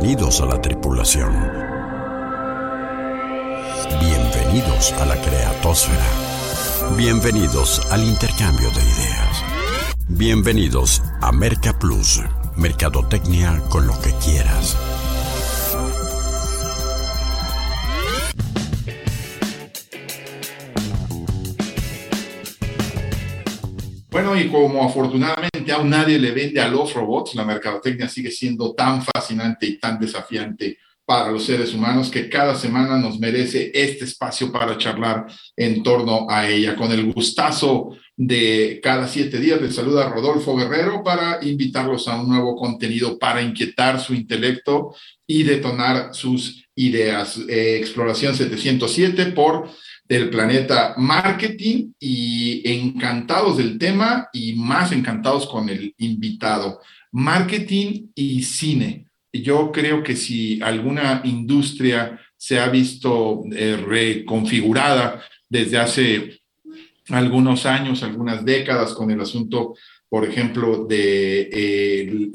Bienvenidos a la tripulación. Bienvenidos a la creatosfera. Bienvenidos al intercambio de ideas. Bienvenidos a Merca Plus, Mercadotecnia con lo que quieras. Y como afortunadamente aún nadie le vende a los robots, la mercadotecnia sigue siendo tan fascinante y tan desafiante para los seres humanos que cada semana nos merece este espacio para charlar en torno a ella. Con el gustazo de cada siete días, les saluda Rodolfo Guerrero para invitarlos a un nuevo contenido para inquietar su intelecto y detonar sus ideas. Eh, Exploración 707 por del planeta marketing y encantados del tema y más encantados con el invitado. Marketing y cine. Yo creo que si alguna industria se ha visto eh, reconfigurada desde hace algunos años, algunas décadas, con el asunto, por ejemplo, de eh,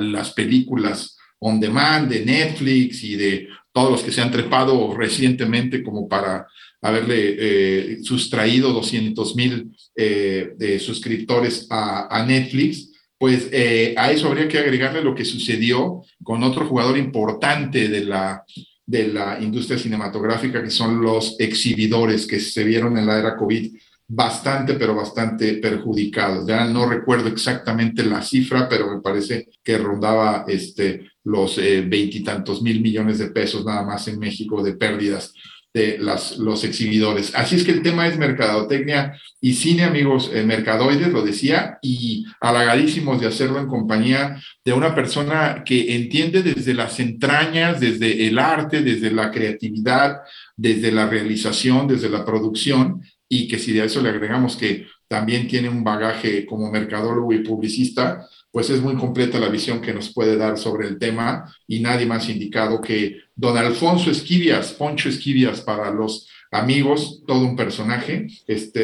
las películas on demand de Netflix y de todos los que se han trepado recientemente como para haberle eh, sustraído 200 mil eh, suscriptores a, Netflix, pues eh, a eso habría que agregarle lo que sucedió con otro jugador importante de la, de la industria cinematográfica, que son los exhibidores que se vieron en la era COVID bastante, pero bastante perjudicados. Ya no recuerdo exactamente la cifra, pero me parece que rondaba este, los veintitantos mil millones de pesos nada más en México de pérdidas de las, los exhibidores. Así es que el tema es mercadotecnia y cine, amigos, eh, mercadoides, lo decía, y halagadísimos de hacerlo en compañía de una persona que entiende desde las entrañas, desde el arte, desde la creatividad, desde la realización, desde la producción, y que si de eso le agregamos que también tiene un bagaje como mercadólogo y publicista, pues es muy completa la visión que nos puede dar sobre el tema y nadie más indicado que don Alfonso Esquivias, Poncho Esquivias para los amigos, todo un personaje, este,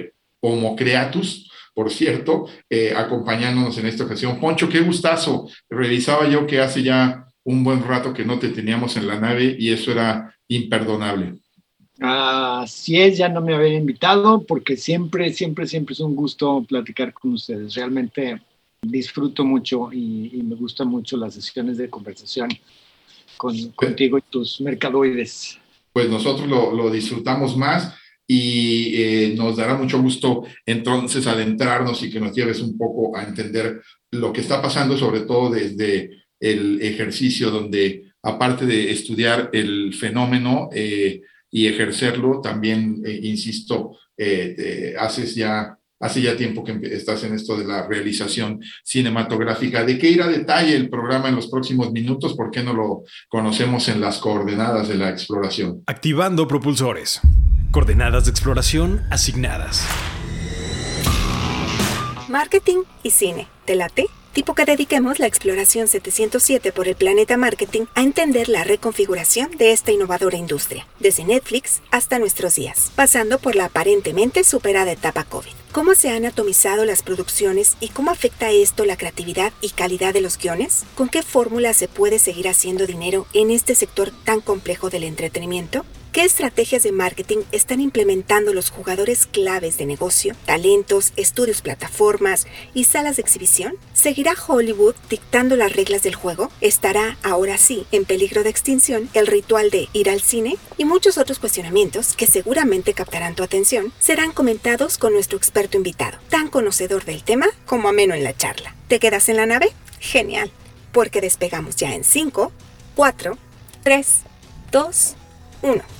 eh, Homo Creatus, por cierto, eh, acompañándonos en esta ocasión. Poncho, qué gustazo. Revisaba yo que hace ya un buen rato que no te teníamos en la nave y eso era imperdonable. Así es, ya no me habían invitado porque siempre, siempre, siempre es un gusto platicar con ustedes. Realmente disfruto mucho y, me gustan mucho las sesiones de conversación con, contigo y tus mercadoides. Pues nosotros lo, disfrutamos más y eh, nos dará mucho gusto entonces adentrarnos y que nos lleves un poco a entender lo que está pasando, sobre todo desde el ejercicio donde, aparte de estudiar el fenómeno eh, y ejercerlo, también, eh, insisto, haces ya Hace ya tiempo que estás en esto de la realización cinematográfica. ¿De qué irá a detalle el programa en los próximos minutos? ¿Por qué no lo conocemos en las coordenadas de la exploración? Activando propulsores. Coordenadas de exploración asignadas. Marketing y cine. ¿Te late? Tipo que dediquemos la exploración 707 por el planeta marketing a entender la reconfiguración de esta innovadora industria, desde Netflix hasta nuestros días, pasando por la aparentemente superada etapa COVID. ¿Cómo se han atomizado las producciones y cómo afecta esto la creatividad y calidad de los guiones? ¿Con qué fórmula se puede seguir haciendo dinero en este sector tan complejo del entretenimiento? ¿Qué estrategias de marketing están implementando los jugadores claves de negocio, talentos, estudios, plataformas y salas de exhibición? ¿Seguirá Hollywood dictando las reglas del juego? ¿Estará ahora sí en peligro de extinción el ritual de ir al cine? Y muchos otros cuestionamientos que seguramente captarán tu atención serán comentados con nuestro experto invitado, tan conocedor del tema como ameno en la charla. ¿Te quedas en la nave? Genial, porque despegamos ya en 5, 4, 3, 2, 1.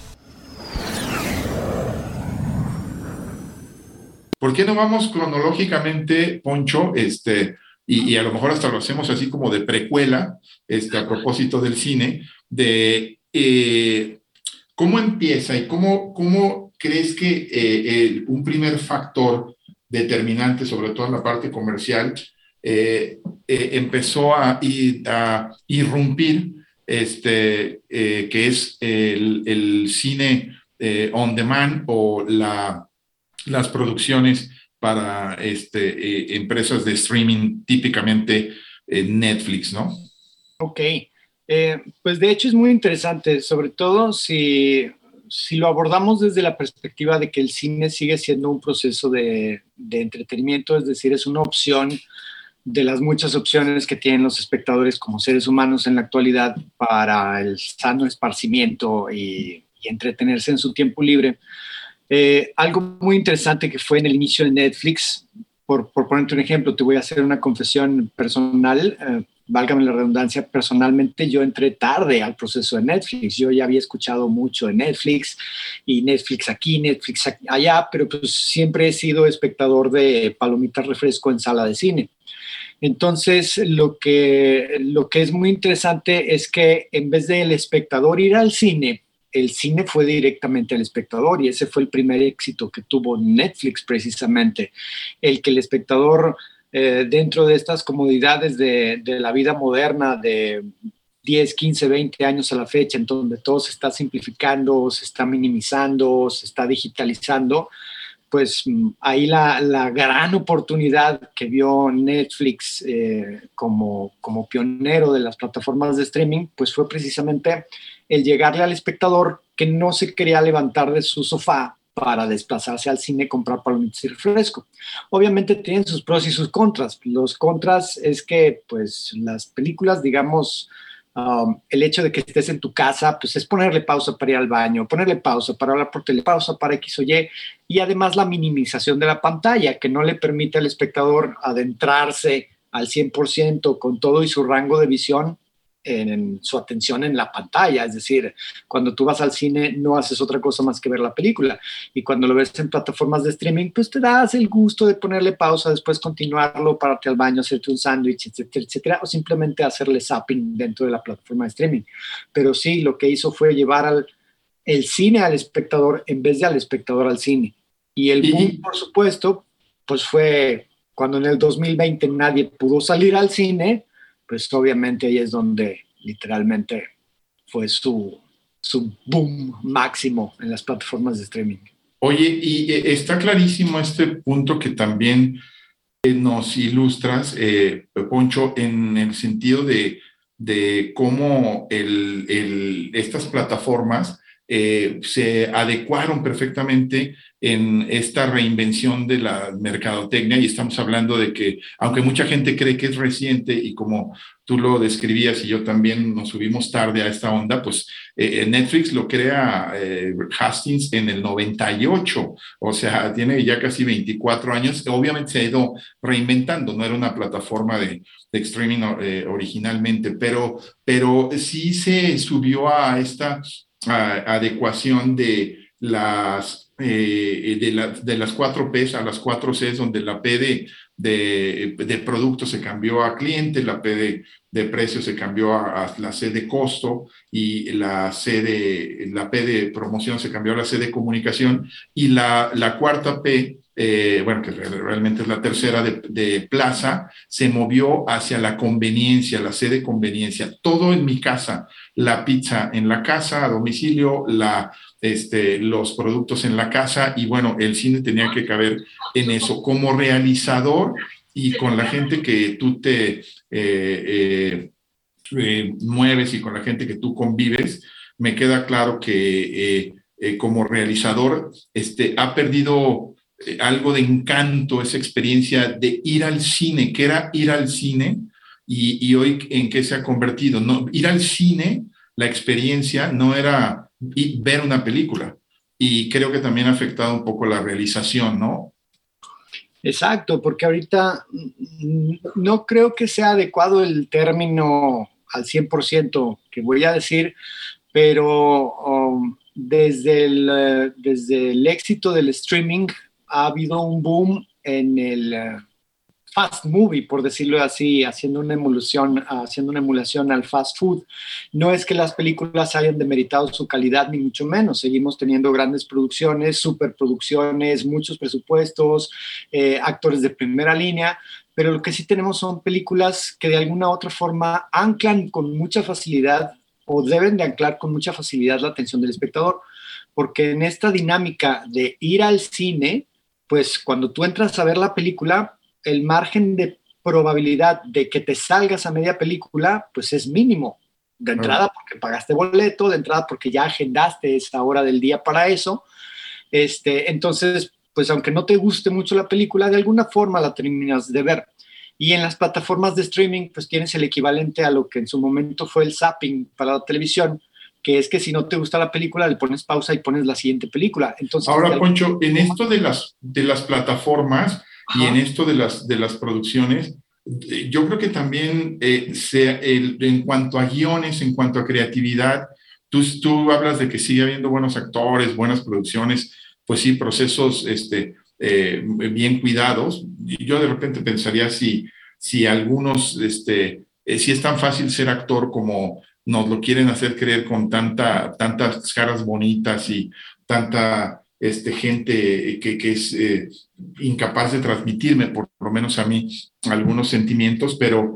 ¿Por qué no vamos cronológicamente, Poncho? Este, y, a lo mejor hasta lo hacemos así como de precuela, este, a propósito del cine, de eh, cómo empieza y cómo, cómo crees que eh, un primer factor determinante, sobre todo en la parte comercial, eh, empezó a, a, irrumpir, este, que es el, el cine on demand o la las producciones para este, eh, empresas de streaming, típicamente eh, Netflix, ¿no? Ok, Eh, pues de hecho es muy interesante, sobre todo si, si, lo abordamos desde la perspectiva de que el cine sigue siendo un proceso de, de entretenimiento, es decir, es una opción de las muchas opciones que tienen los espectadores como seres humanos en la actualidad para el sano esparcimiento y, entretenerse en su tiempo libre. Eh, algo muy interesante que fue en el inicio de Netflix, por, por ponerte un ejemplo, te voy a hacer una confesión personal, eh, válgame la redundancia, personalmente yo entré tarde al proceso de Netflix, yo ya había escuchado mucho de Netflix y Netflix aquí, Netflix allá, pero pues siempre he sido espectador de palomitas refresco en sala de cine. Entonces, lo que, lo que es muy interesante es que en vez del espectador ir al cine, el cine fue directamente al espectador y ese fue el primer éxito que tuvo Netflix precisamente, el que el espectador eh, dentro de estas comodidades de, de, la vida moderna de 10, 15, 20 años a la fecha, en donde todo se está simplificando, se está minimizando, se está digitalizando, pues mm, ahí la, gran oportunidad que vio Netflix eh, como, como pionero de las plataformas de streaming, pues fue precisamente el llegarle al espectador que no se quería levantar de su sofá para desplazarse al cine, comprar palomitas y refresco. Obviamente tienen sus pros y sus contras. Los contras es que, pues, las películas, digamos, Um, el hecho de que estés en tu casa, pues es ponerle pausa para ir al baño, ponerle pausa para hablar por telepausa, para X o Y, y además la minimización de la pantalla, que no le permite al espectador adentrarse al 100% con todo y su rango de visión en su atención en la pantalla. Es decir, cuando tú vas al cine no haces otra cosa más que ver la película. Y cuando lo ves en plataformas de streaming, pues te das el gusto de ponerle pausa, después continuarlo, pararte al baño, hacerte un sándwich, etcétera, etcétera, o simplemente hacerle zapping dentro de la plataforma de streaming. Pero sí, lo que hizo fue llevar al, el cine al espectador en vez de al espectador al cine. Y el boom, por supuesto, pues fue cuando en el 2020 nadie pudo salir al cine, pues obviamente ahí es donde literalmente fue su, su boom máximo en las plataformas de streaming. Oye, y eh, está clarísimo este punto que también eh, nos ilustras, eh, Poncho, en el sentido de, de cómo el, el, estas plataformas se adecuaron perfectamente en esta reinvención de la mercadotecnia. Y estamos hablando de que, aunque mucha gente cree que es reciente y como tú lo describías y yo también nos subimos tarde a esta onda, pues eh, Netflix lo crea eh, Hastings en el 98, o sea, tiene ya casi 24 años, obviamente se ha ido reinventando, no era una plataforma de, de streaming eh, originalmente, pero, pero sí se subió a esta adecuación de las eh, de, de, las cuatro P's a las cuatro C's, donde la P de, de, producto se cambió a cliente, la P de, de precio se cambió a, la C de costo y la C de, la P de promoción se cambió a la C de comunicación. Y la, la cuarta P eh, bueno, que realmente es la tercera de, plaza, se movió hacia la conveniencia, la C de conveniencia. Todo en mi casa, la pizza en la casa, a domicilio, la este, los productos en la casa y bueno, el cine tenía que caber en eso. Como realizador y con la gente que tú te eh, eh, mueves y con la gente que tú convives, me queda claro que como realizador este, ha perdido algo de encanto, esa experiencia de ir al cine, que era ir al cine y, y hoy en qué se ha convertido. No, ir al cine, la experiencia no era ver una película. Y creo que también ha afectado un poco la realización, ¿no? Exacto, porque ahorita no creo que sea adecuado el término al 100% que voy a decir, pero um, desde, el, eh, desde el éxito del streaming ha habido un boom en el, eh, fast movie, por decirlo así, haciendo una emulación, haciendo una emulación al fast food. No es que las películas hayan demeritado su calidad, ni mucho menos. Seguimos teniendo grandes producciones, superproducciones, muchos presupuestos, eh, actores de primera línea, pero lo que sí tenemos son películas que de alguna u otra forma anclan con mucha facilidad o deben de anclar con mucha facilidad la atención del espectador, porque en esta dinámica de ir al cine, pues cuando tú entras a ver la película, el margen de probabilidad de que te salgas a media película, pues es mínimo. De entrada porque pagaste boleto, de entrada porque ya agendaste esa hora del día para eso. Este, entonces, pues aunque no te guste mucho la película, de alguna forma la terminas de ver. Y en las plataformas de streaming, pues tienes el equivalente a lo que en su momento fue el zapping para la televisión, que es que si no te gusta la película, le pones pausa y pones la siguiente película. Entonces, Ahora, Poncho, en esto de las, de las plataformas y en esto de las, de las producciones, yo creo que también eh, en cuanto a guiones, en cuanto a creatividad, tú, tú hablas de que sigue habiendo buenos actores, buenas producciones, pues sí, procesos este, eh, bien cuidados. Yo de repente pensaría si, si algunos, este, eh, si es tan fácil ser actor como nos lo quieren hacer creer con tanta, tantas caras bonitas y tanta este, gente que, que es eh, incapaz de transmitirme, por lo menos a mí, algunos sentimientos, pero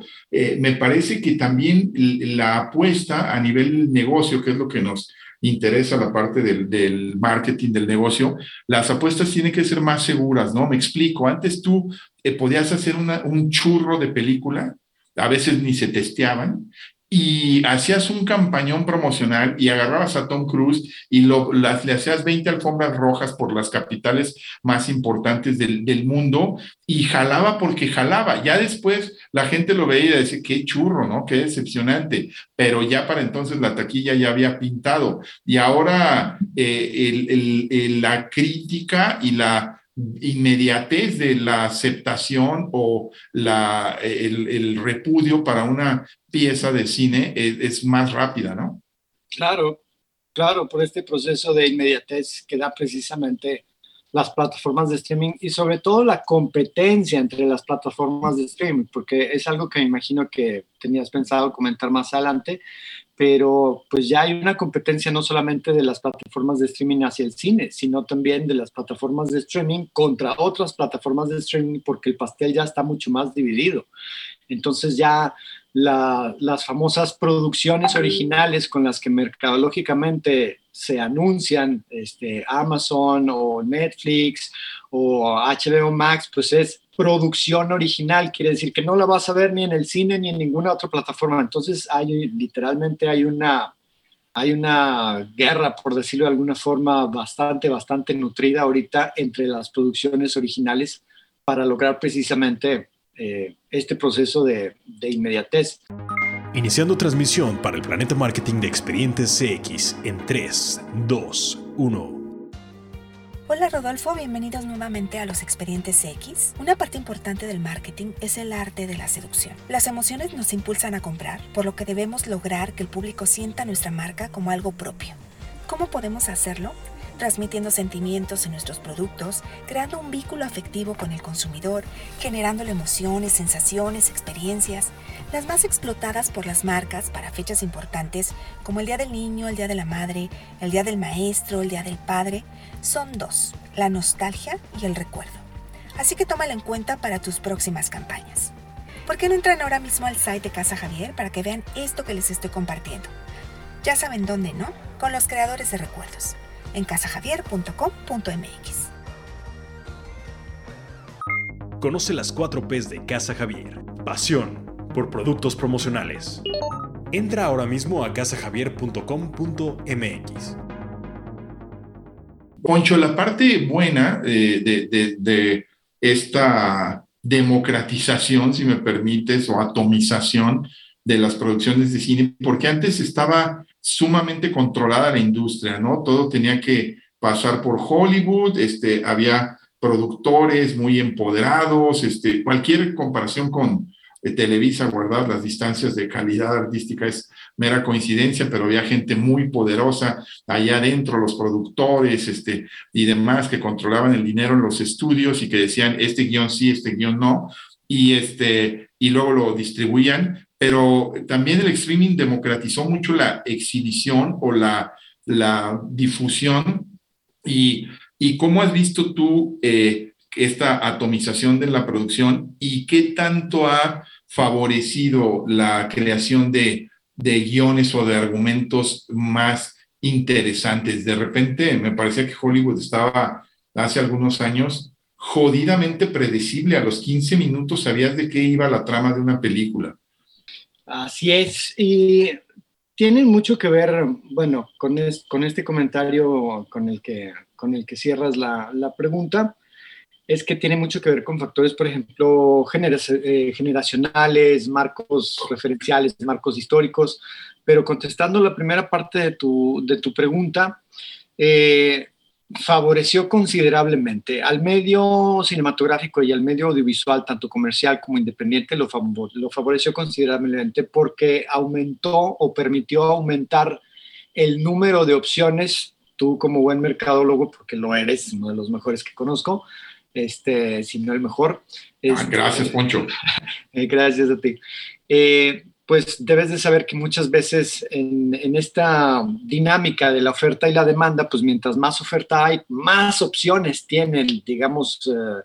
me parece que también la apuesta a nivel negocio, que es lo que nos interesa la parte del, marketing del negocio, las apuestas tienen que ser más seguras, ¿no? Me explico, antes tú eh, podías hacer un churro de película, a veces ni se testeaban, y hacías un campañón promocional y agarrabas a Tom Cruise y lo, las, le hacías 20 alfombras rojas por las capitales más importantes del, del, mundo y jalaba porque jalaba. Ya después la gente lo veía y decía, qué churro, ¿no? Qué decepcionante. Pero ya para entonces la taquilla ya había pintado. Y ahora eh, la crítica y la inmediatez de la aceptación o la, el, repudio para una pieza de cine es, es, más rápida, ¿no? Claro, claro, por este proceso de inmediatez que da precisamente las plataformas de streaming y sobre todo la competencia entre las plataformas de streaming, porque es algo que me imagino que tenías pensado comentar más adelante, pero pues ya hay una competencia no solamente de las plataformas de streaming hacia el cine, sino también de las plataformas de streaming contra otras plataformas de streaming, porque el pastel ya está mucho más dividido. Entonces ya la, las famosas producciones originales con las que mercadológicamente se anuncian este, Amazon o Netflix o HBO Max, pues es producción original, quiere decir que no la vas a ver ni en el cine ni en ninguna otra plataforma. Entonces hay literalmente hay una hay una guerra, por decirlo de alguna forma, bastante, bastante nutrida ahorita entre las producciones originales para lograr precisamente eh, este proceso de, de inmediatez. Iniciando transmisión para el Planeta Marketing de Expedientes CX en 3, 2, 1. Hola Rodolfo, bienvenidos nuevamente a los expedientes X. Una parte importante del marketing es el arte de la seducción. Las emociones nos impulsan a comprar, por lo que debemos lograr que el público sienta nuestra marca como algo propio. ¿Cómo podemos hacerlo? Transmitiendo sentimientos en nuestros productos, creando un vínculo afectivo con el consumidor, generándole emociones, sensaciones, experiencias, las más explotadas por las marcas para fechas importantes como el Día del Niño, el Día de la Madre, el Día del Maestro, el Día del Padre, son dos, la nostalgia y el recuerdo. Así que tómala en cuenta para tus próximas campañas. ¿Por qué no entran ahora mismo al site de Casa Javier para que vean esto que les estoy compartiendo? Ya saben dónde, ¿no? Con los creadores de recuerdos en casajavier.com.mx. Conoce las 4 P's de Casa Javier. Pasión por productos promocionales. Entra ahora mismo a casajavier.com.mx. Poncho, la parte buena eh, de, de, de, esta democratización, si me permites, o atomización de las producciones de cine, porque antes estaba sumamente controlada la industria, ¿no? Todo tenía que pasar por Hollywood, este, había productores muy empoderados, este, cualquier comparación con eh, Televisa, guardar las distancias de calidad artística es mera coincidencia, pero había gente muy poderosa allá adentro, los productores este, y demás que controlaban el dinero en los estudios y que decían este guion sí, este guion no, y, este, y luego lo distribuían, pero también el streaming democratizó mucho la exhibición o la, la difusión y, y cómo has visto tú eh, esta atomización de la producción y qué tanto ha favorecido la creación de, de guiones o de argumentos más interesantes. De repente me parecía que Hollywood estaba hace algunos años jodidamente predecible. A los 15 minutos sabías de qué iba la trama de una película. Así es. Y tienen mucho que ver, bueno, con, con este comentario con el que, con el que cierras la, la, pregunta, es que tiene mucho que ver con factores, por ejemplo, eh, generacionales, marcos referenciales, marcos históricos, pero contestando la primera parte de tu, de tu pregunta, eh, favoreció considerablemente al medio cinematográfico y al medio audiovisual, tanto comercial como independiente, lo, lo favoreció considerablemente porque aumentó o permitió aumentar el número de opciones, tú como buen mercadólogo, porque lo eres, uno de los mejores que conozco, este, si no el mejor. Ah, este, gracias, Poncho. Eh, gracias a ti. Eh, pues debes de saber que muchas veces en, esta dinámica de la oferta y la demanda, pues mientras más oferta hay, más opciones tienen, digamos, eh,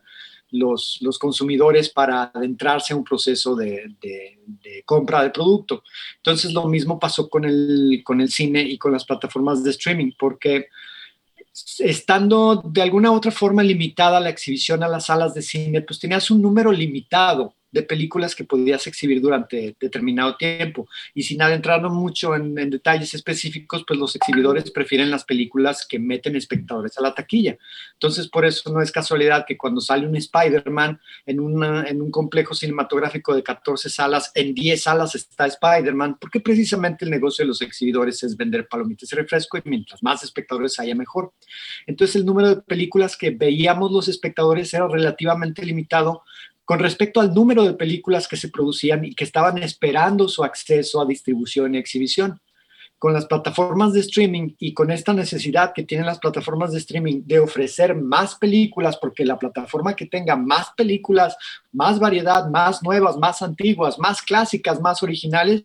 los, los, consumidores para adentrarse a un proceso de, compra de producto. Entonces lo mismo pasó con el, con el cine y con las plataformas de streaming, porque estando de alguna u otra forma limitada la exhibición a las salas de cine, pues tenías un número limitado de películas que podías exhibir durante determinado tiempo. Y sin adentrarnos mucho en, detalles específicos, pues los exhibidores prefieren las películas que meten espectadores a la taquilla. Entonces, por eso no es casualidad que cuando sale un Spider-Man en, en un complejo cinematográfico de 14 salas, en 10 salas está Spider-Man, porque precisamente el negocio de los exhibidores es vender palomitas y refresco y mientras más espectadores haya, mejor. Entonces, el número de películas que veíamos los espectadores era relativamente limitado con respecto al número de películas que se producían y que estaban esperando su acceso a distribución y exhibición. Con las plataformas de streaming y con esta necesidad que tienen las plataformas de streaming de ofrecer más películas, porque la plataforma que tenga más películas, más variedad, más nuevas, más antiguas, más clásicas, más originales,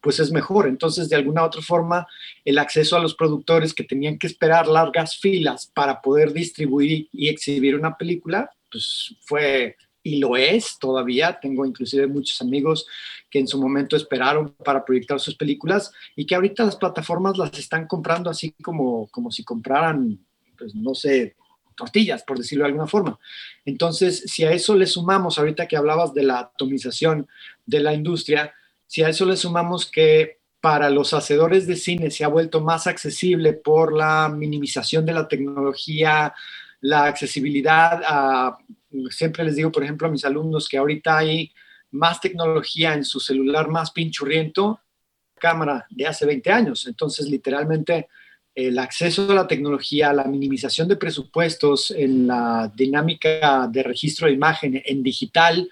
pues es mejor. Entonces, de alguna otra forma, el acceso a los productores que tenían que esperar largas filas para poder distribuir y exhibir una película, pues fue y lo es todavía. Tengo inclusive muchos amigos que en su momento esperaron para proyectar sus películas y que ahorita las plataformas las están comprando así como, como si compraran, pues no sé, tortillas, por decirlo de alguna forma. Entonces, si a eso le sumamos, ahorita que hablabas de la atomización de la industria, si a eso le sumamos que para los hacedores de cine se ha vuelto más accesible por la minimización de la tecnología, la accesibilidad a siempre les digo, por ejemplo, a mis alumnos que ahorita hay más tecnología en su celular más pinchurriento, cámara de hace 20 años. Entonces, literalmente, el acceso a la tecnología, la minimización de presupuestos en la dinámica de registro de imagen en digital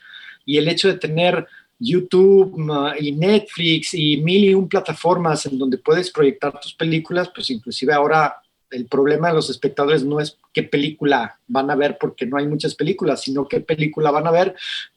y el hecho de tener YouTube y Netflix y mil y un plataformas en donde puedes proyectar tus películas, pues inclusive ahora el problema de los espectadores no es qué película van a ver porque no hay muchas películas, sino qué película van a ver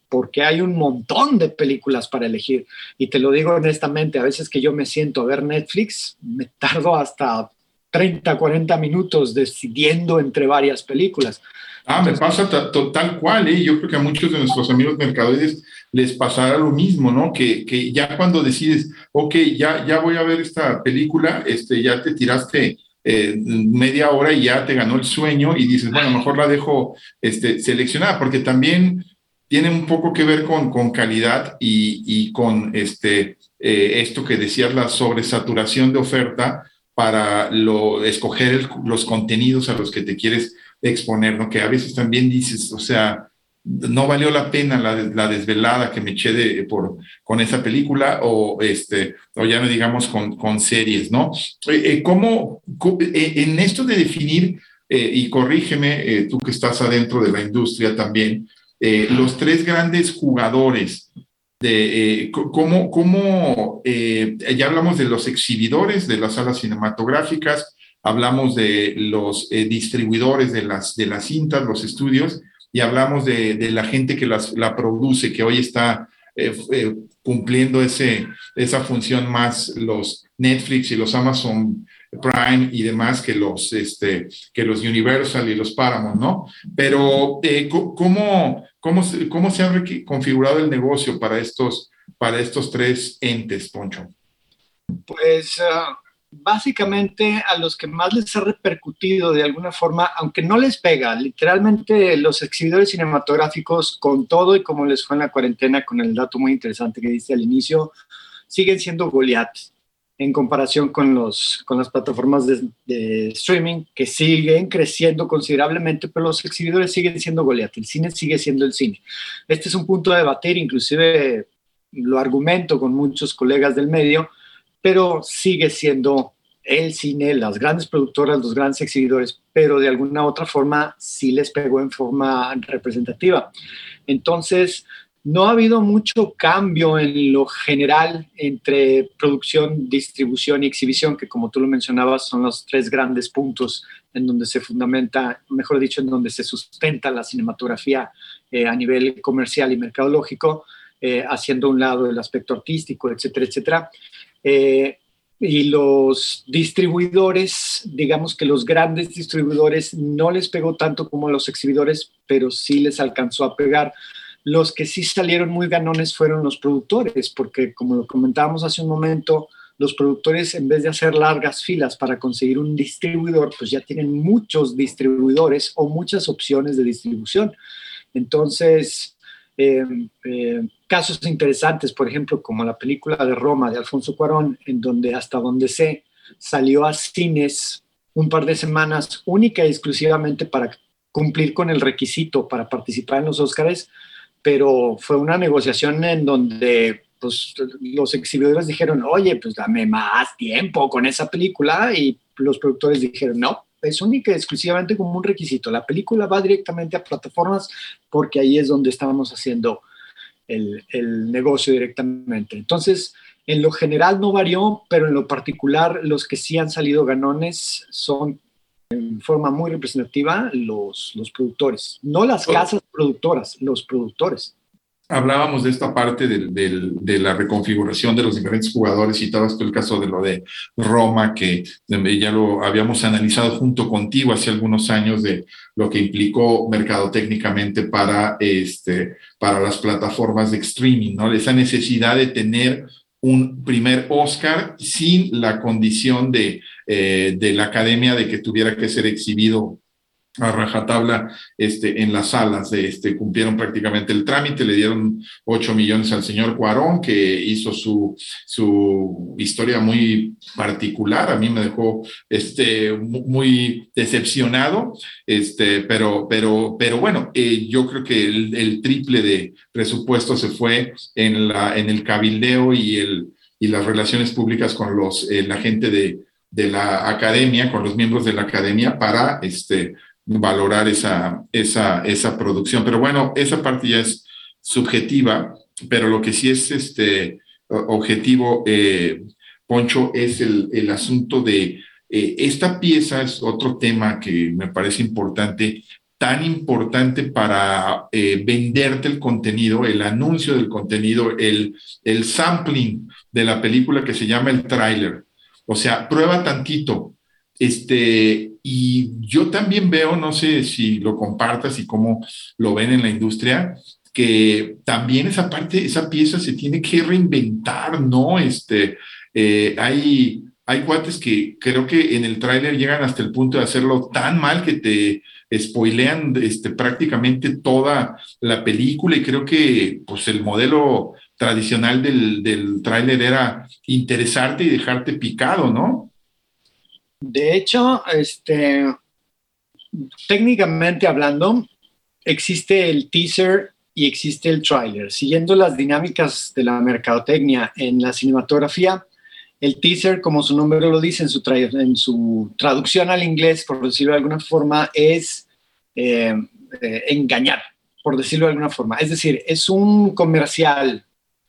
porque hay un montón de películas para elegir. Y te lo digo honestamente, a veces que yo me siento a ver Netflix, me tardo hasta 30, 40 minutos decidiendo entre varias películas. Ah, me pasa tal cual, ¿eh? Yo creo que a muchos de nuestros amigos mercaderes les pasará lo mismo, ¿no? Que, que, ya cuando decides, ok, ya, ya voy a ver esta película, este, ya te tiraste eh, media hora y ya te ganó el sueño y dices, bueno, mejor la dejo este, seleccionada, porque también tiene un poco que ver con, con calidad y, y con este, eh, esto que decías, la sobresaturación de oferta para lo, escoger los contenidos a los que te quieres exponer, ¿no? Que a veces también dices, o sea, no valió la pena la, la, desvelada que me eché de, por, con esa película o, este, o ya no digamos con, con series, ¿no? Eh, eh ¿Cómo, eh, en esto de definir, eh, y corrígeme, tú que estás adentro de la industria también, los tres grandes jugadores de cómo, cómo ya hablamos de los exhibidores de las salas cinematográficas, hablamos de los distribuidores de las, de las cintas, los estudios, y hablamos de, de la gente que las, la produce, que hoy está eh, eh, cumpliendo ese, esa función más los Netflix y los Amazon Prime y demás que los, este, que los Universal y los Paramount, ¿no? Pero, eh, ¿cómo, cómo, ¿cómo se ha configurado el negocio para estos, para estos tres entes, Poncho? Pues uh, básicamente a los que más les ha repercutido de alguna forma, aunque no les pega, literalmente los exhibidores cinematográficos, con todo y como les fue en la cuarentena, con el dato muy interesante que dice al inicio, siguen siendo Goliath. en comparación con, los, con las plataformas de, streaming que siguen creciendo considerablemente, pero los exhibidores siguen siendo Goliath, el cine sigue siendo el cine. Este es un punto de debatir, inclusive lo argumento con muchos colegas del medio, pero sigue siendo el cine, las grandes productoras, los grandes exhibidores, pero de alguna otra forma sí les pegó en forma representativa. Entonces, no ha habido mucho cambio en lo general entre producción, distribución y exhibición, que como tú lo mencionabas, son los tres grandes puntos en donde se fundamenta, mejor dicho, en donde se sustenta la cinematografía eh, a nivel comercial y mercadológico, eh, haciendo un lado el aspecto artístico, etcétera, etcétera. Eh, y los distribuidores, digamos que los grandes distribuidores no les pegó tanto como los exhibidores, pero sí les alcanzó a pegar los que sí salieron muy ganones fueron los productores, porque como lo comentábamos hace un momento, los productores en vez de hacer largas filas para conseguir un distribuidor, pues ya tienen muchos distribuidores o muchas opciones de distribución. Entonces, eh, eh, casos interesantes, por ejemplo, como la película de Roma de Alfonso Cuarón, en donde hasta donde sé, salió a cines un par de semanas única y exclusivamente para cumplir con el requisito para participar en los Óscares, pero fue una negociación en donde pues, los exhibidores dijeron, oye, pues dame más tiempo con esa película y los productores dijeron, no, es única y exclusivamente como un requisito. La película va directamente a plataformas porque ahí es donde estábamos haciendo el, el negocio directamente. Entonces, en lo general no varió, pero en lo particular los que sí han salido ganones son en forma muy representativa los, los productores, no las casas productoras, los productores. Hablábamos de esta parte de la reconfiguración de los diferentes jugadores, y todo esto el caso de lo de Roma, que ya lo habíamos analizado junto contigo hace algunos años de lo que implicó mercadotécnicamente para, este, para las plataformas de streaming, ¿no? Esa necesidad de tener un primer Oscar sin la condición de, eh, de la academia de que tuviera que ser exhibido a rajatabla este, en las salas, este, cumplieron prácticamente el trámite, le dieron 8 millones al señor Cuarón, que hizo su, su historia muy particular, a mí me dejó este, muy decepcionado, este, pero, pero, pero bueno, eh, yo creo que el, triple de presupuesto se fue en, la, en el cabildeo y, el, y las relaciones públicas con los, eh, la gente de, de la academia, con los miembros de la academia, para este, valorar esa, esa, esa producción. Pero bueno, esa parte ya es subjetiva, pero lo que sí es este objetivo, eh, Poncho, es el, el asunto de eh, esta pieza, es otro tema que me parece importante, tan importante para eh, venderte el contenido, el anuncio del contenido, el, el sampling de la película que se llama el tráiler. O sea, prueba tantito, este, y yo también veo, no sé si lo compartas y cómo lo ven en la industria, que también esa parte, esa pieza se tiene que reinventar, ¿no? Este, eh, hay, hay guates que creo que en el tráiler llegan hasta el punto de hacerlo tan mal que te spoilean este, prácticamente toda la película y creo que pues el modelo tradicional del, del tráiler era interesarte y dejarte picado, ¿no? De hecho, este, técnicamente hablando, existe el teaser y existe el trailer. Siguiendo las dinámicas de la mercadotecnia en la cinematografía, el teaser, como su nombre lo dice en su, en su traducción al inglés, por decirlo de alguna forma, es eh, eh, engañar, por decirlo de alguna forma. Es decir, es un comercial,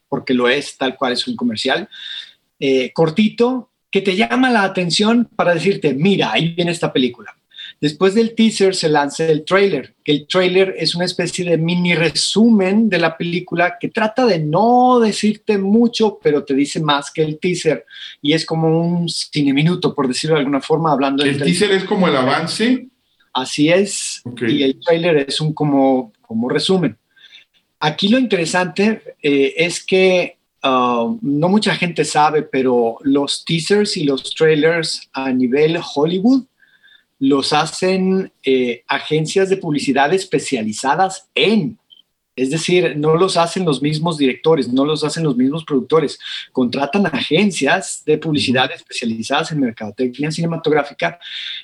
porque lo es, tal cual es un comercial, eh, cortito, que te llama la atención para decirte, mira, ahí viene esta película. Después del teaser se lanza el trailer, que el trailer es una especie de mini resumen de la película que trata de no decirte mucho, pero te dice más que el teaser. Y es como un cine minuto, por decirlo de alguna forma, hablando ¿El teaser es como el avance? Así es. Y el trailer es un como, como resumen. Aquí lo interesante eh, es que Um, no mucha gente sabe, pero los teasers y los trailers a nivel Hollywood los hacen eh, agencias de publicidad especializadas en Es decir, no los hacen los mismos directores, no los hacen los mismos productores. Contratan agencias de publicidad especializadas en mercadotecnia cinematográfica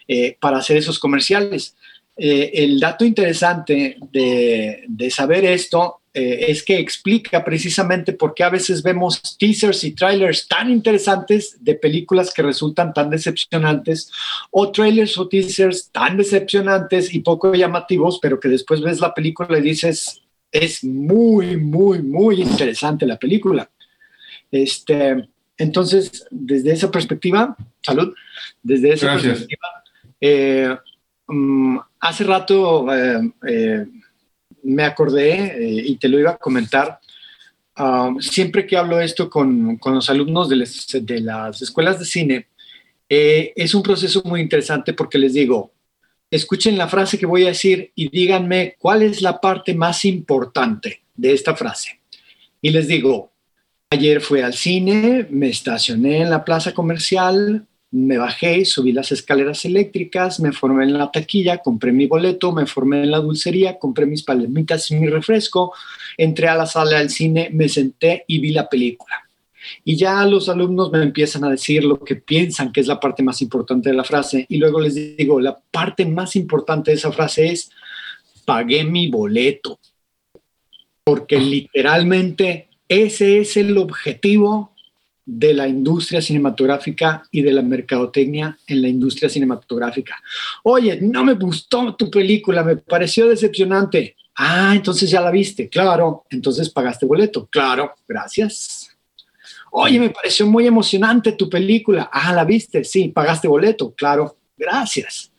eh, para hacer esos comerciales. Eh, el dato interesante de, de saber esto eh, es que explica precisamente por qué a veces vemos teasers y trailers tan interesantes de películas que resultan tan decepcionantes o trailers o teasers tan decepcionantes y poco llamativos, pero que después ves la película y dices, es muy, muy, muy interesante la película. Este, entonces, desde esa perspectiva, salud, desde esa perspectiva, eh, mm, hace rato... Eh, me acordé eh, y te lo iba a comentar. Um, siempre que hablo esto con, con los alumnos de, de, las escuelas de cine, eh, es un proceso muy interesante porque les digo, escuchen la frase que voy a decir y díganme cuál es la parte más importante de esta frase. Y les digo, ayer fui al cine, me estacioné en la plaza comercial, me bajé, subí las escaleras eléctricas, me formé en la taquilla, compré mi boleto, me formé en la dulcería, compré mis palomitas y mi refresco, entré a la sala del cine, me senté y vi la película. Y ya los alumnos me empiezan a decir lo que piensan que es la parte más importante de la frase y luego les digo, la parte más importante de esa frase es, pagué mi boleto, porque literalmente ese es el objetivo de la industria cinematográfica y de la mercadotecnia en la industria cinematográfica. Oye, no me gustó tu película, me pareció decepcionante. Ah, entonces ya la viste, claro, entonces pagaste boleto, claro, gracias. Oye, me pareció muy emocionante tu película. Ah, la viste, sí, pagaste boleto, claro, gracias.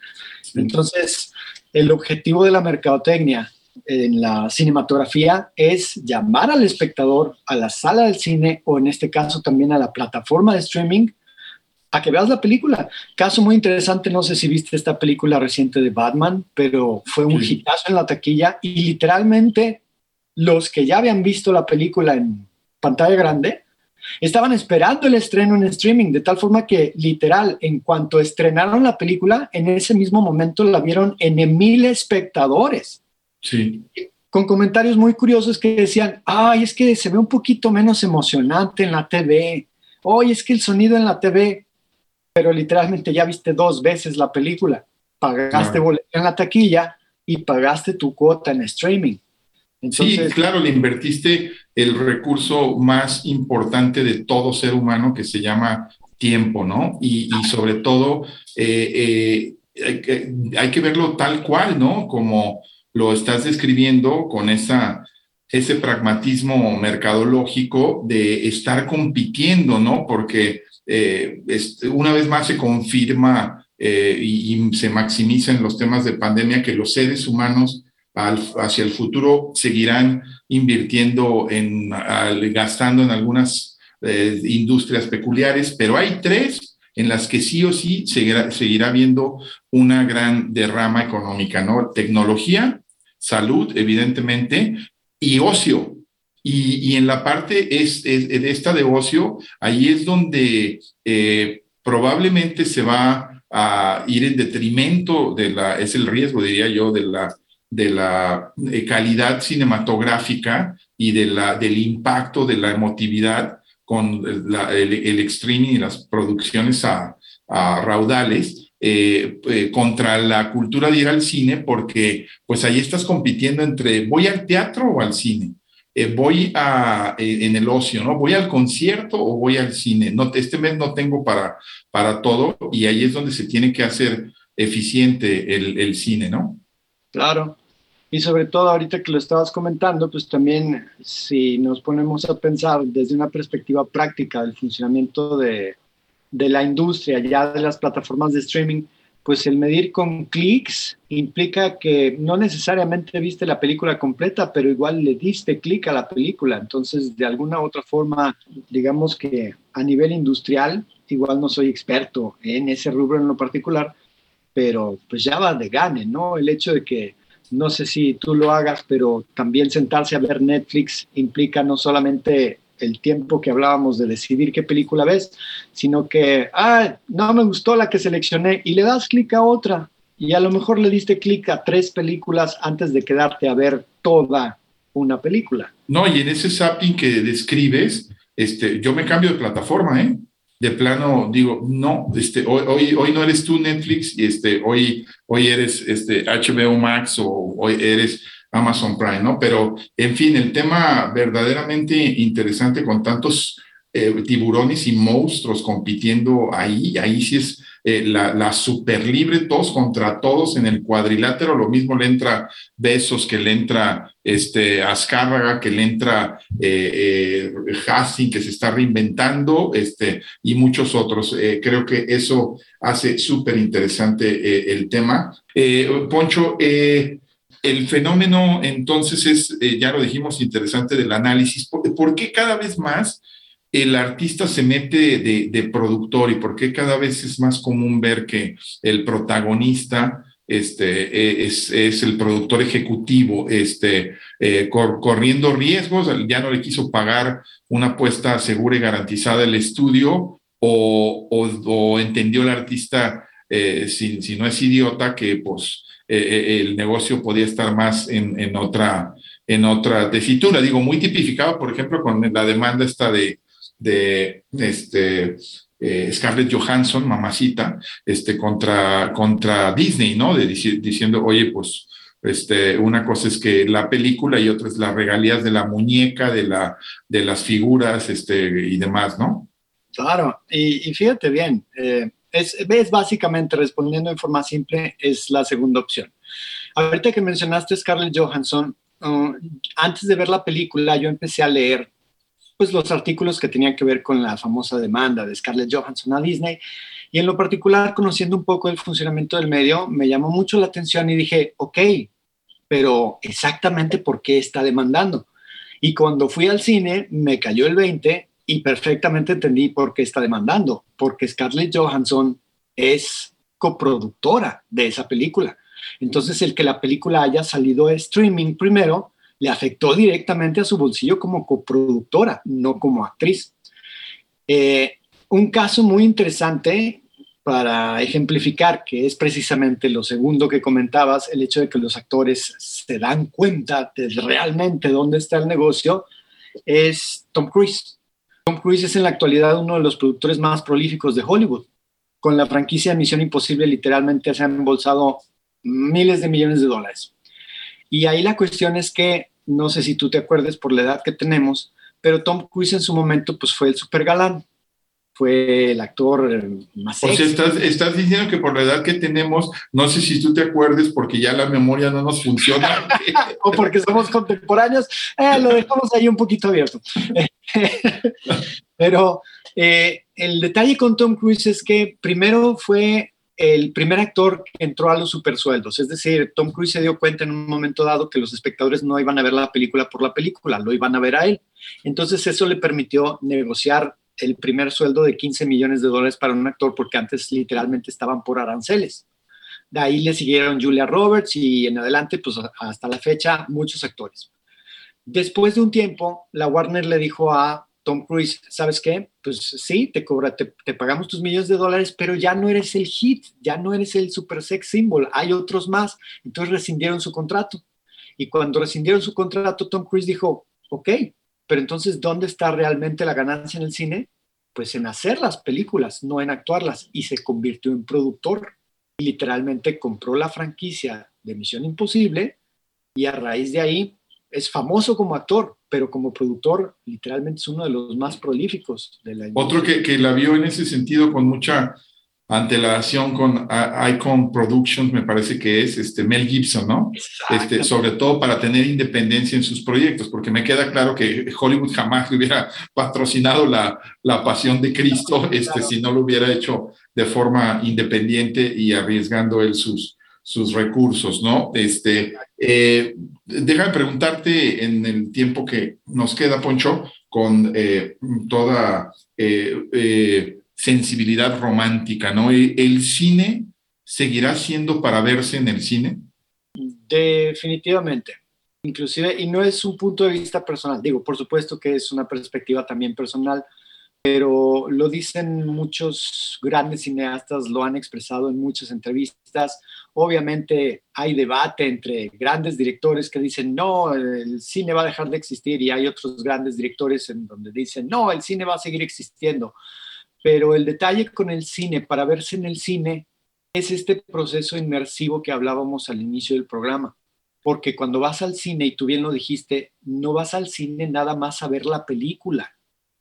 Entonces, el objetivo de la mercadotecnia en la cinematografía es llamar al espectador a la sala del cine o en este caso también a la plataforma de streaming a que veas la película. Caso muy interesante, no sé si viste esta película reciente de Batman, pero fue un hitazo en la taquilla y literalmente los que ya habían visto la película en pantalla grande estaban esperando el estreno en streaming, de tal forma que literal, en cuanto estrenaron la película, en ese mismo momento la vieron en mil espectadores. Sí. Con comentarios muy curiosos que decían, ay, es que se ve un poquito menos emocionante en la TV. Oye, es que el sonido en la TV, pero literalmente ya viste dos veces la película. Pagaste boleto en la taquilla y pagaste tu cuota en streaming. sí, claro, le invertiste el recurso más importante de todo ser humano que se llama tiempo, ¿no? Y, sobre todo, eh, eh, hay, que, hay, que, verlo tal cual, ¿no? Como lo estás describiendo con esa, ese pragmatismo mercadológico de estar compitiendo, ¿no? Porque eh, una vez más se confirma eh, y, se maximiza en los temas de pandemia que los seres humanos hacia el futuro seguirán invirtiendo en, gastando en algunas eh, industrias peculiares, pero hay tres en las que sí o sí seguirá, seguirá habiendo una gran derrama económica, ¿no? Tecnología, salud, evidentemente, y ocio. Y, en la parte es, de esta de ocio, ahí es donde eh, probablemente se va a ir en detrimento de la, es el riesgo, diría yo, de la, de la eh, calidad cinematográfica y de la, del impacto de la emotividad con el, el, streaming y las producciones a, a raudales, eh, eh, contra la cultura de ir al cine, porque pues ahí estás compitiendo entre voy al teatro o al cine, eh, voy a, en el ocio, ¿no? Voy al concierto o voy al cine. No, este mes no tengo para, para todo y ahí es donde se tiene que hacer eficiente el, el cine, ¿no? Claro. Y sobre todo ahorita que lo estabas comentando, pues también si nos ponemos a pensar desde una perspectiva práctica del funcionamiento de, de la industria, ya de las plataformas de streaming, pues el medir con clics implica que no necesariamente viste la película completa, pero igual le diste clic a la película. Entonces, de alguna u otra forma, digamos que a nivel industrial, igual no soy experto en ese rubro en lo particular, pero pues ya va de gane, ¿no? El hecho de que, no sé si tú lo hagas, pero también sentarse a ver Netflix implica no solamente el tiempo que hablábamos de decidir qué película ves, sino que, ah, no me gustó la que seleccioné y le das clic a otra y a lo mejor le diste clic a tres películas antes de quedarte a ver toda una película. No, y en ese zapping que describes, este, yo me cambio de plataforma, ¿eh? De plano, digo, no, este, hoy, hoy, no eres tú Netflix, y este, hoy, hoy eres este, HBO Max o hoy eres Amazon Prime, ¿no? Pero, en fin, el tema verdaderamente interesante con tantos eh, tiburones y monstruos compitiendo ahí, ahí sí es eh, la, super libre, todos contra todos en el cuadrilátero, lo mismo le entra Besos, que le entra este, Azcárraga, que le entra eh, eh que se está reinventando, este, y muchos otros. creo que eso hace súper interesante el tema. Poncho, el fenómeno entonces es, ya lo dijimos, interesante del análisis. ¿Por, qué cada vez más el artista se mete de, productor y por qué cada vez es más común ver que el protagonista este, es, el productor ejecutivo, este, eh, corriendo riesgos, ya no le quiso pagar una apuesta segura y garantizada el estudio o, entendió el artista, eh, si, no es idiota, que pues eh, el negocio podía estar más en, en, otra en otra tesitura, digo, muy tipificado, por ejemplo, con la demanda esta de, de este, eh, Scarlett Johansson, mamacita, este, contra, contra Disney, ¿no? De, diciendo, oye, pues este, una cosa es que la película y otra es las regalías de la muñeca, de, la, de las figuras este, y demás, ¿no? Claro, y, fíjate bien, eh, es, es, básicamente respondiendo en forma simple, es la segunda opción. Ahorita que mencionaste Scarlett Johansson, uh, antes de ver la película yo empecé a leer pues los artículos que tenían que ver con la famosa demanda de Scarlett Johansson a Disney. Y en lo particular, conociendo un poco el funcionamiento del medio, me llamó mucho la atención y dije, ok, pero exactamente por qué está demandando. Y cuando fui al cine, me cayó el 20 y perfectamente entendí por qué está demandando, porque Scarlett Johansson es coproductora de esa película. Entonces, el que la película haya salido a streaming primero le afectó directamente a su bolsillo como coproductora, no como actriz. Eh, un caso muy interesante para ejemplificar, que es precisamente lo segundo que comentabas, el hecho de que los actores se dan cuenta de realmente dónde está el negocio, es Tom Cruise. Tom Cruise es en la actualidad uno de los productores más prolíficos de Hollywood. Con la franquicia Misión Imposible literalmente se han embolsado miles de millones de dólares. Y ahí la cuestión es que no sé si tú te acuerdes por la edad que tenemos, pero Tom Cruise en su momento pues fue el super galán, fue el actor más O sea, estás, estás, diciendo que por la edad que tenemos, no sé si tú te acuerdes porque ya la memoria no nos funciona. o porque somos contemporáneos, eh, lo dejamos ahí un poquito abierto. pero eh, el detalle con Tom Cruise es que primero fue el primer actor que entró a los supersueldos. Es decir, Tom Cruise se dio cuenta en un momento dado que los espectadores no iban a ver la película por la película, lo iban a ver a él. Entonces eso le permitió negociar el primer sueldo de 15 millones de dólares para un actor porque antes literalmente estaban por aranceles. De ahí le siguieron Julia Roberts y en adelante, pues hasta la fecha, muchos actores. Después de un tiempo, la Warner le dijo a Tom Cruise, ¿sabes qué? Pues sí, te cobra, pagamos tus millones de dólares, pero ya no eres el hit, ya no eres el super sex symbol, hay otros más. Entonces rescindieron su contrato. Y cuando rescindieron su contrato, Tom Cruise dijo, ok, pero entonces, ¿dónde está realmente la ganancia en el cine? Pues en hacer las películas, no en actuarlas. Y se convirtió en productor. Y literalmente compró la franquicia de Misión Imposible y a raíz de ahí es famoso como actor, pero como productor literalmente es uno de los más prolíficos de la industria. Otro que, que la vio en ese sentido con mucha antelación con Icon Productions, me parece que es este Mel Gibson, ¿no? Este, sobre todo para tener independencia en sus proyectos, porque me queda claro que Hollywood jamás hubiera patrocinado la, la pasión de Cristo este, si no lo hubiera hecho de forma independiente y arriesgando él sus, sus recursos, ¿no? Este, eh, déjame preguntarte en el tiempo que nos queda, Poncho, con eh, toda eh, sensibilidad romántica, ¿no? ¿El cine seguirá siendo para verse en el cine? Definitivamente. Inclusive, y no es un punto de vista personal, digo, por supuesto que es una perspectiva también personal, pero lo dicen muchos grandes cineastas, lo han expresado en muchas entrevistas. Obviamente hay debate entre grandes directores que dicen, no, el cine va a dejar de existir y hay otros grandes directores en donde dicen, no, el cine va a seguir existiendo. Pero el detalle con el cine, para verse en el cine, es este proceso inmersivo que hablábamos al inicio del programa. Porque cuando vas al cine, y tú bien lo dijiste, no vas al cine nada más a ver la película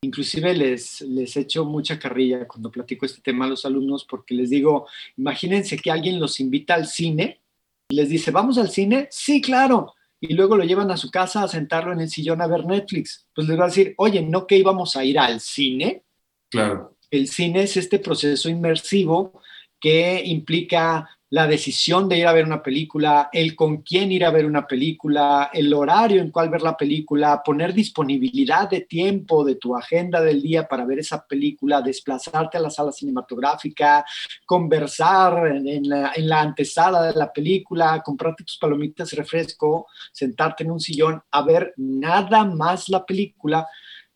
Inclusive les, les echo mucha carrilla cuando platico este tema a los alumnos porque les digo, imagínense que alguien los invita al cine y les dice, ¿vamos al cine? Sí, claro. Y luego lo llevan a su casa a sentarlo en el sillón a ver Netflix. Pues les va a decir, oye, ¿no que íbamos a ir al cine? Claro. El cine es este proceso inmersivo que implica la decisión de ir a ver una película, el con quién ir a ver una película, el horario en cual ver la película, poner disponibilidad de tiempo de tu agenda del día para ver esa película, desplazarte a la sala cinematográfica, conversar en, la, la antesala de la película, comprarte tus palomitas refresco, sentarte en un sillón a ver nada más la película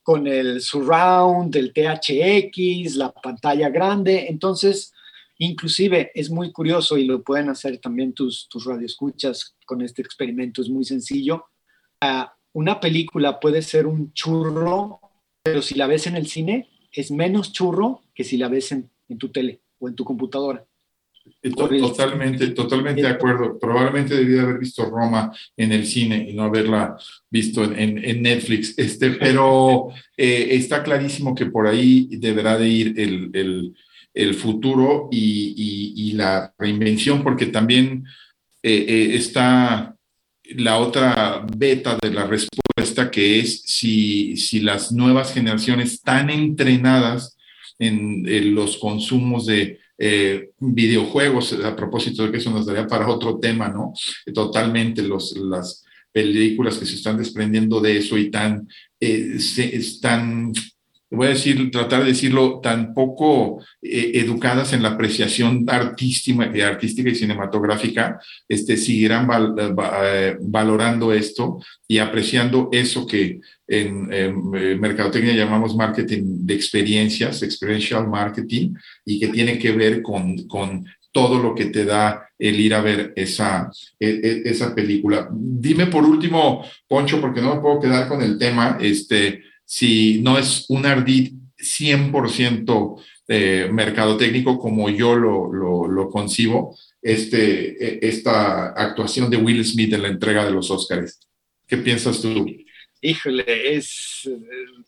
con el surround, el THX, la pantalla grande. Entonces, Inclusive es muy curioso y lo pueden hacer también tus, tus radioescuchas con este experimento, es muy sencillo. Ah, una película puede ser un churro, pero si la ves en el cine es menos churro que si la ves en, tu tele o en tu computadora. Totalmente, totalmente de acuerdo. Probablemente debí haber visto Roma en el cine y no haberla visto en, Netflix. Este, pero eh, está clarísimo que por ahí deberá de ir el, el futuro y, la reinvención, porque también eh, eh, está la otra beta de la respuesta, que es si, si las nuevas generaciones están entrenadas en, los consumos de eh, videojuegos, a propósito de que eso nos daría para otro tema, ¿no? Totalmente los, las películas que se están desprendiendo de eso y tan, se, están voy a decir, tratar de decirlo, tan poco eh, educadas en la apreciación artística, eh, artística y cinematográfica, este, seguirán eh, valorando esto y apreciando eso que en, mercadotecnia llamamos marketing de experiencias, experiential marketing, y que tiene que ver con, con todo lo que te da el ir a ver esa, e, e, esa película. Dime por último, Poncho, porque no me puedo quedar con el tema, este, si no es un ardid 100% eh, mercadotécnico como yo lo, lo, concibo, este, e, esta actuación de Will Smith en la entrega de los Oscars. ¿Qué piensas tú? Híjole, es,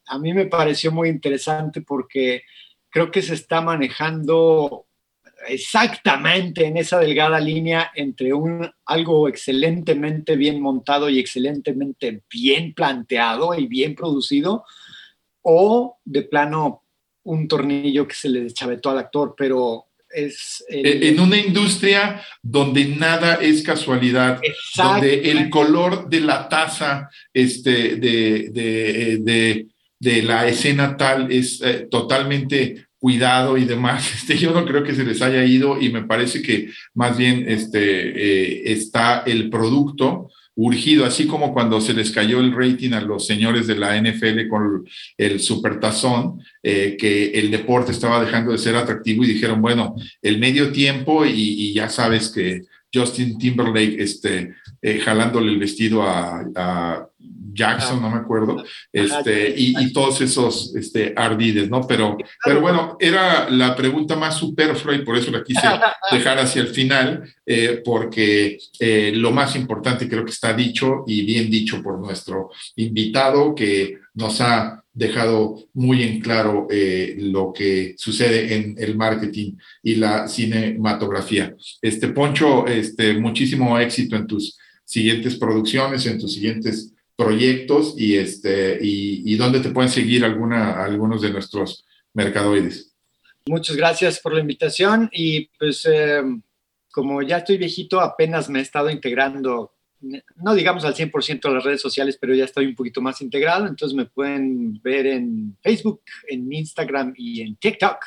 a mí me pareció muy interesante porque creo que se está manejando exactamente en esa delgada línea entre un, algo excelentemente bien montado y excelentemente bien planteado y bien producido, o de plano un tornillo que se le deschavetó al actor, pero es... En una industria donde nada es casualidad, donde el color de la taza este, de, de, de, la escena tal es eh, totalmente cuidado y demás, este, yo no creo que se les haya ido y me parece que más bien este, eh, está el producto urgido, así como cuando se les cayó el rating a los señores de la NFL con el supertazón, eh, que el deporte estaba dejando de ser atractivo y dijeron, bueno, el medio tiempo y, ya sabes que Justin Timberlake este, eh, jalándole el vestido a Jackson, no me acuerdo, este, y, todos esos este, ardides, ¿no? Pero, pero bueno, era la pregunta más superflua y por eso la quise dejar hacia el final, eh, porque eh, lo más importante creo que está dicho y bien dicho por nuestro invitado, que nos ha dejado muy en claro eh, lo que sucede en el marketing y la cinematografía. Este Poncho, este, muchísimo éxito en tus siguientes producciones, en tus siguientes proyectos y, este, y, dónde te pueden seguir alguna, algunos de nuestros mercadoides. Muchas gracias por la invitación y pues eh, como ya estoy viejito, apenas me he estado integrando, no digamos al 100% a las redes sociales, pero ya estoy un poquito más integrado, entonces me pueden ver en Facebook, en Instagram y en TikTok.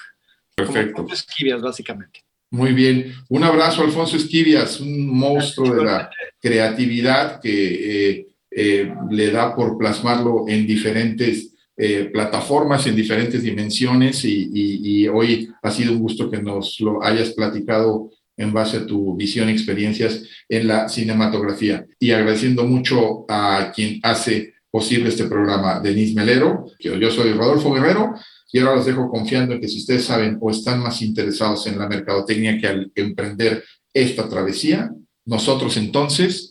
Perfecto. Alfonso Esquivias, básicamente. Muy bien. Un abrazo, Alfonso Esquivias, un monstruo de la creatividad que... Eh, eh, le da por plasmarlo en diferentes eh, plataformas en diferentes dimensiones y, hoy ha sido un gusto que nos lo hayas platicado en base a tu visión y experiencias en la cinematografía. Y agradeciendo mucho a quien hace posible este programa, Denise Melero, yo soy Rodolfo Guerrero, y ahora los dejo confiando en que si ustedes saben o están más interesados en la mercadotecnia que al emprender esta travesía, nosotros entonces